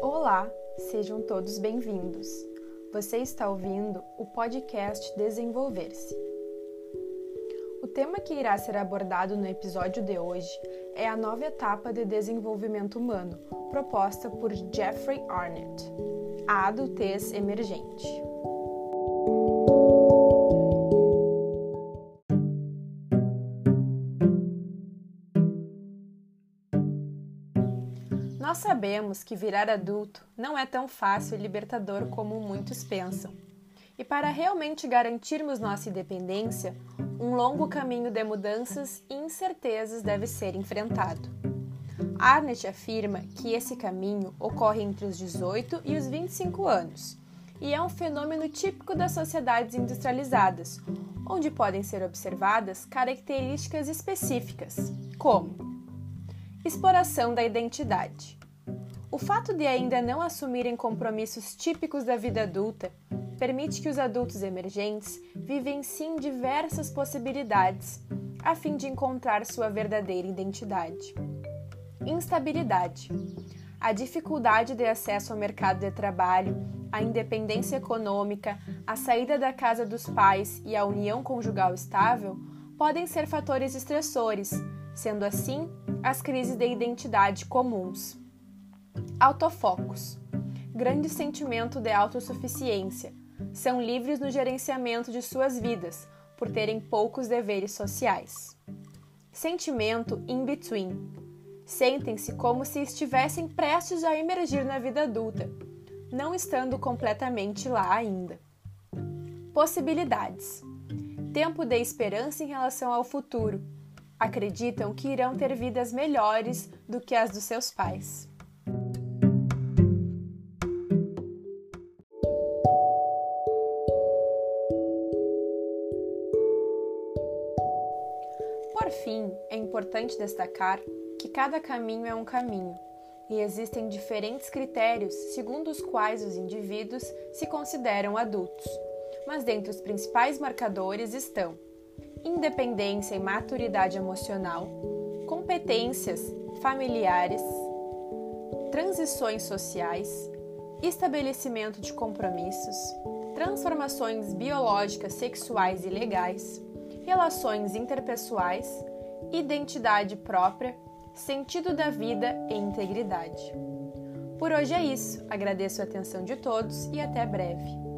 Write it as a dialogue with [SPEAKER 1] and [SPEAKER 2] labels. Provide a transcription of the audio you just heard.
[SPEAKER 1] Olá, sejam todos bem-vindos. Você está ouvindo o podcast Desenvolver-se. O tema que irá ser abordado no episódio de hoje é a nova etapa de desenvolvimento humano proposta por Jeffrey Arnett, a adultez emergente. Nós sabemos que virar adulto não é tão fácil e libertador como muitos pensam. E para realmente garantirmos nossa independência, um longo caminho de mudanças e incertezas deve ser enfrentado. Arnett afirma que esse caminho ocorre entre os 18 e os 25 anos e é um fenômeno típico das sociedades industrializadas, onde podem ser observadas características específicas, como exploração da identidade, o fato de ainda não assumirem compromissos típicos da vida adulta permite que os adultos emergentes vivenciem diversas possibilidades a fim de encontrar sua verdadeira identidade. Instabilidade. A dificuldade de acesso ao mercado de trabalho, a independência econômica, a saída da casa dos pais e a união conjugal estável podem ser fatores estressores, sendo assim as crises de identidade comuns. Autofocos. Grande sentimento de autossuficiência. São livres no gerenciamento de suas vidas, por terem poucos deveres sociais. Sentimento in between. Sentem-se como se estivessem prestes a emergir na vida adulta, não estando completamente lá ainda. Possibilidades. Tempo de esperança em relação ao futuro. Acreditam que irão ter vidas melhores do que as dos seus pais. Por fim, é importante destacar que cada caminho é um caminho e existem diferentes critérios segundo os quais os indivíduos se consideram adultos. Mas dentre os principais marcadores estão independência e maturidade emocional, competências familiares, transições sociais, estabelecimento de compromissos, transformações biológicas, sexuais e legais relações interpessoais, identidade própria, sentido da vida e integridade. Por hoje é isso. Agradeço a atenção de todos e até breve.